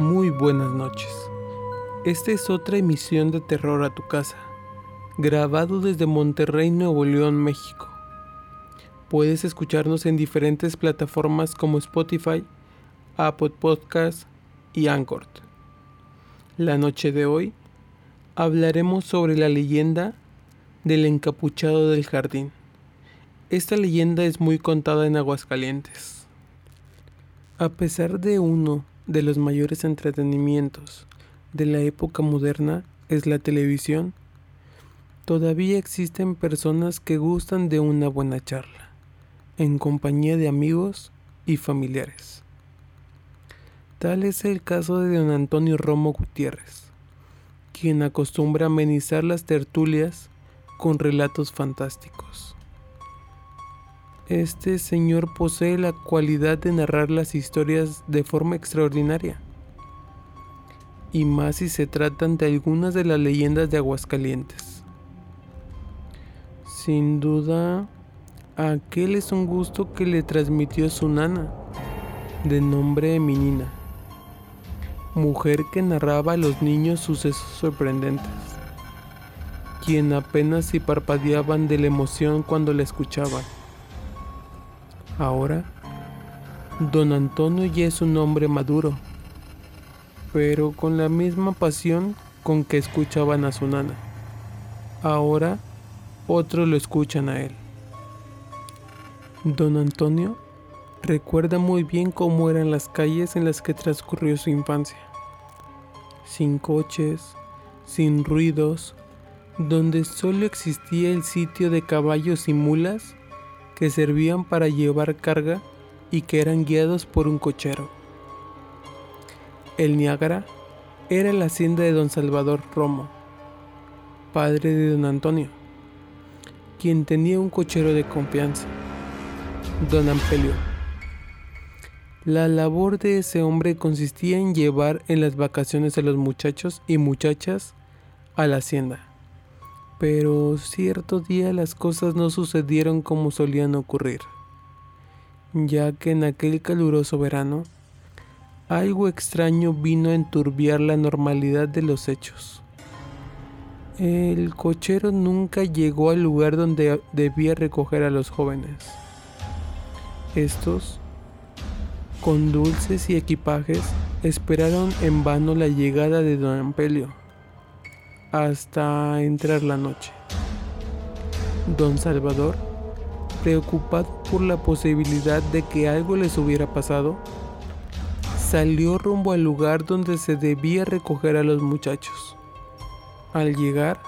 Muy buenas noches. Esta es otra emisión de Terror a tu casa, grabado desde Monterrey, Nuevo León, México. Puedes escucharnos en diferentes plataformas como Spotify, Apple Podcasts y Anchor. La noche de hoy hablaremos sobre la leyenda del encapuchado del jardín. Esta leyenda es muy contada en Aguascalientes. A pesar de uno de los mayores entretenimientos de la época moderna es la televisión, todavía existen personas que gustan de una buena charla, en compañía de amigos y familiares. Tal es el caso de don Antonio Romo Gutiérrez, quien acostumbra amenizar las tertulias con relatos fantásticos. Este señor posee la cualidad de narrar las historias de forma extraordinaria. Y más si se tratan de algunas de las leyendas de Aguascalientes. Sin duda, aquel es un gusto que le transmitió su nana, de nombre Minina, mujer que narraba a los niños sucesos sorprendentes, quien apenas si parpadeaban de la emoción cuando la escuchaban. Ahora, don Antonio ya es un hombre maduro, pero con la misma pasión con que escuchaban a su nana. Ahora, otros lo escuchan a él. Don Antonio recuerda muy bien cómo eran las calles en las que transcurrió su infancia. Sin coches, sin ruidos, donde solo existía el sitio de caballos y mulas que servían para llevar carga y que eran guiados por un cochero. El Niágara era la hacienda de don Salvador Romo, padre de don Antonio, quien tenía un cochero de confianza, don Ampelio. La labor de ese hombre consistía en llevar en las vacaciones a los muchachos y muchachas a la hacienda pero cierto día las cosas no sucedieron como solían ocurrir, ya que en aquel caluroso verano algo extraño vino a enturbiar la normalidad de los hechos. El cochero nunca llegó al lugar donde debía recoger a los jóvenes. Estos, con dulces y equipajes, esperaron en vano la llegada de don Ampelio hasta entrar la noche. Don Salvador, preocupado por la posibilidad de que algo les hubiera pasado, salió rumbo al lugar donde se debía recoger a los muchachos. Al llegar,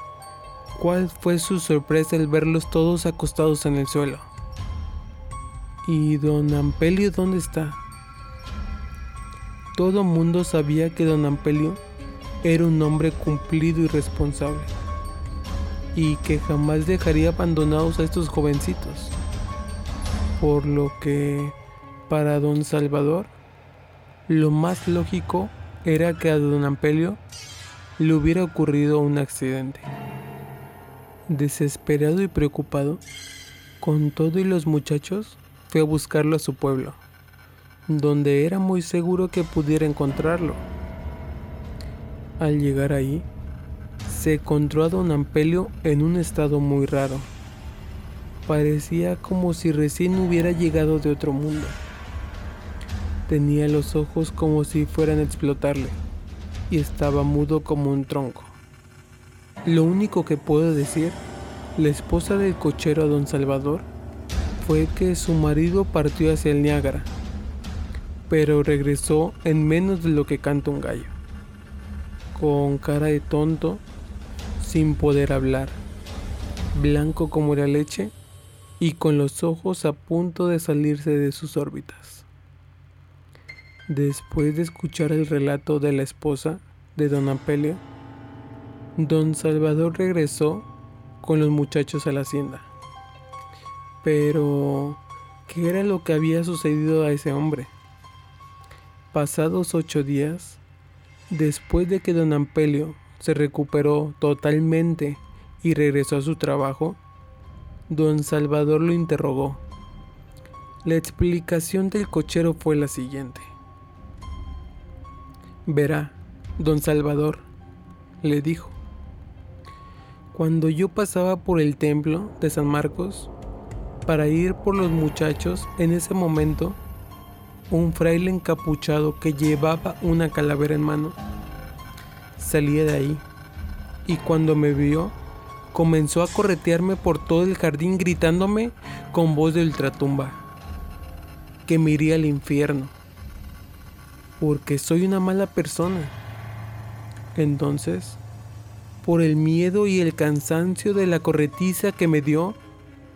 ¿cuál fue su sorpresa al verlos todos acostados en el suelo? ¿Y don Ampelio dónde está? Todo mundo sabía que don Ampelio era un hombre cumplido y responsable, y que jamás dejaría abandonados a estos jovencitos. Por lo que, para don Salvador, lo más lógico era que a don Ampelio le hubiera ocurrido un accidente. Desesperado y preocupado, con todo y los muchachos, fue a buscarlo a su pueblo, donde era muy seguro que pudiera encontrarlo. Al llegar ahí, se encontró a don Ampelio en un estado muy raro. Parecía como si recién hubiera llegado de otro mundo. Tenía los ojos como si fueran a explotarle y estaba mudo como un tronco. Lo único que puedo decir, la esposa del cochero a don Salvador, fue que su marido partió hacia el Niágara, pero regresó en menos de lo que canta un gallo con cara de tonto, sin poder hablar, blanco como la leche y con los ojos a punto de salirse de sus órbitas. Después de escuchar el relato de la esposa de don Ampelio, don Salvador regresó con los muchachos a la hacienda. Pero, ¿qué era lo que había sucedido a ese hombre? Pasados ocho días, Después de que don Ampelio se recuperó totalmente y regresó a su trabajo, don Salvador lo interrogó. La explicación del cochero fue la siguiente. Verá, don Salvador, le dijo, cuando yo pasaba por el templo de San Marcos para ir por los muchachos, en ese momento, un fraile encapuchado que llevaba una calavera en mano salía de ahí y cuando me vio comenzó a corretearme por todo el jardín gritándome con voz de ultratumba que me iría al infierno porque soy una mala persona. Entonces, por el miedo y el cansancio de la corretiza que me dio,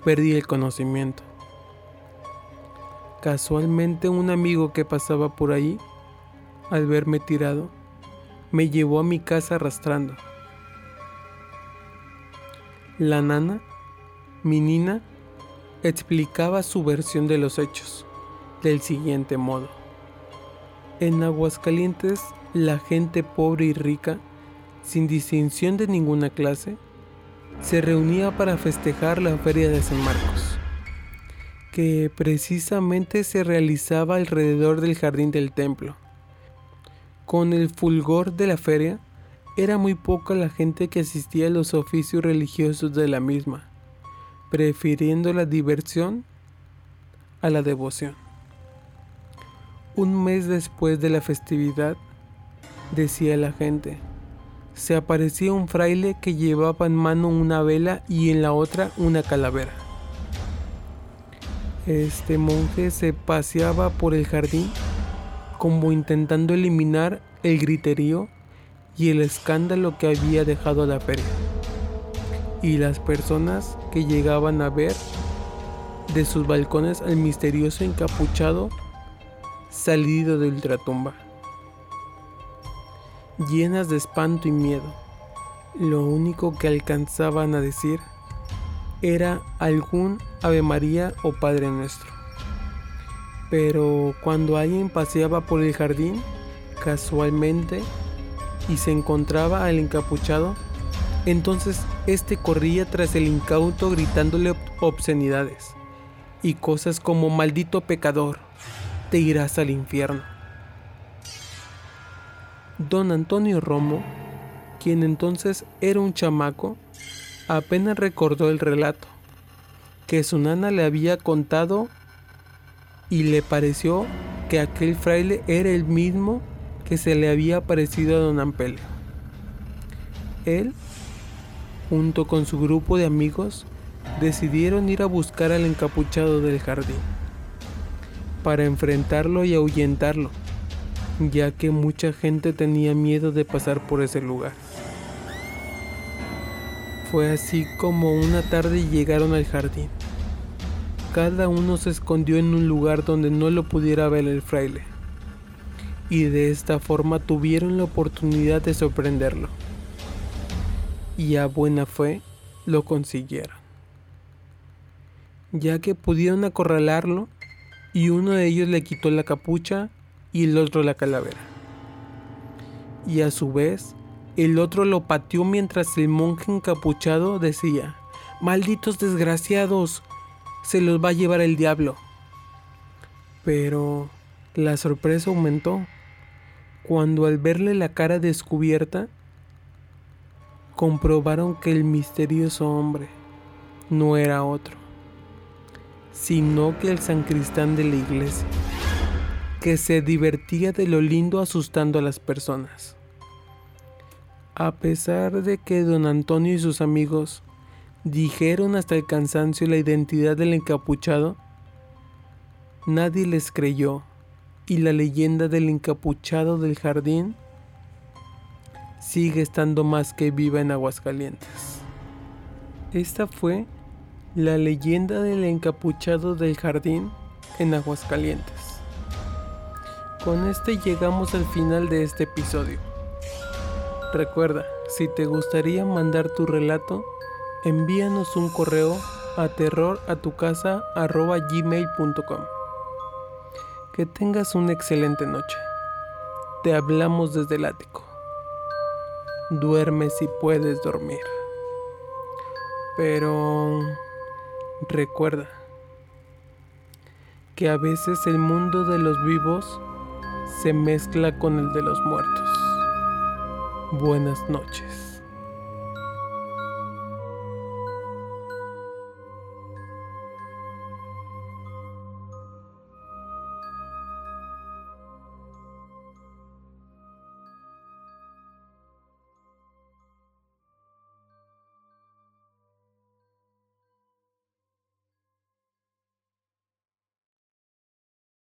perdí el conocimiento. Casualmente un amigo que pasaba por ahí, al verme tirado, me llevó a mi casa arrastrando. La nana, mi nina, explicaba su versión de los hechos del siguiente modo. En Aguascalientes, la gente pobre y rica, sin distinción de ninguna clase, se reunía para festejar la feria de San Marcos, que precisamente se realizaba alrededor del jardín del templo. Con el fulgor de la feria, era muy poca la gente que asistía a los oficios religiosos de la misma, prefiriendo la diversión a la devoción. Un mes después de la festividad, decía la gente, se aparecía un fraile que llevaba en mano una vela y en la otra una calavera. Este monje se paseaba por el jardín como intentando eliminar el griterío y el escándalo que había dejado la feria. Y las personas que llegaban a ver de sus balcones al misterioso encapuchado salido de ultratumba, llenas de espanto y miedo. Lo único que alcanzaban a decir era algún Ave María o Padre Nuestro. Pero cuando alguien paseaba por el jardín, casualmente, y se encontraba al encapuchado, entonces este corría tras el incauto gritándole obscenidades y cosas como maldito pecador, te irás al infierno. Don Antonio Romo, quien entonces era un chamaco, apenas recordó el relato que su nana le había contado y le pareció que aquel fraile era el mismo que se le había parecido a don Ampelio. Él, junto con su grupo de amigos, decidieron ir a buscar al encapuchado del jardín para enfrentarlo y ahuyentarlo, ya que mucha gente tenía miedo de pasar por ese lugar. Fue así como una tarde llegaron al jardín. Cada uno se escondió en un lugar donde no lo pudiera ver el fraile, y de esta forma tuvieron la oportunidad de sorprenderlo. Y a buena fe lo consiguieron, ya que pudieron acorralarlo y uno de ellos le quitó la capucha y el otro la calavera. Y a su vez, el otro lo pateó mientras el monje encapuchado decía, Malditos desgraciados, se los va a llevar el diablo. Pero la sorpresa aumentó cuando al verle la cara descubierta, comprobaron que el misterioso hombre no era otro sino que el sancristán de la iglesia, que se divertía de lo lindo asustando a las personas. A pesar de que don Antonio y sus amigos dijeron hasta el cansancio la identidad del encapuchado, nadie les creyó y la leyenda del encapuchado del jardín sigue estando más que viva en Aguascalientes. Esta fue la leyenda del encapuchado del jardín en Aguascalientes. Con este llegamos al final de este episodio. Recuerda, si te gustaría mandar tu relato, envíanos un correo a terroratucasa.gmail.com Que tengas una excelente noche. Te hablamos desde el ático. Duerme si puedes dormir. Pero... Recuerda que a veces el mundo de los vivos se mezcla con el de los muertos. Buenas noches.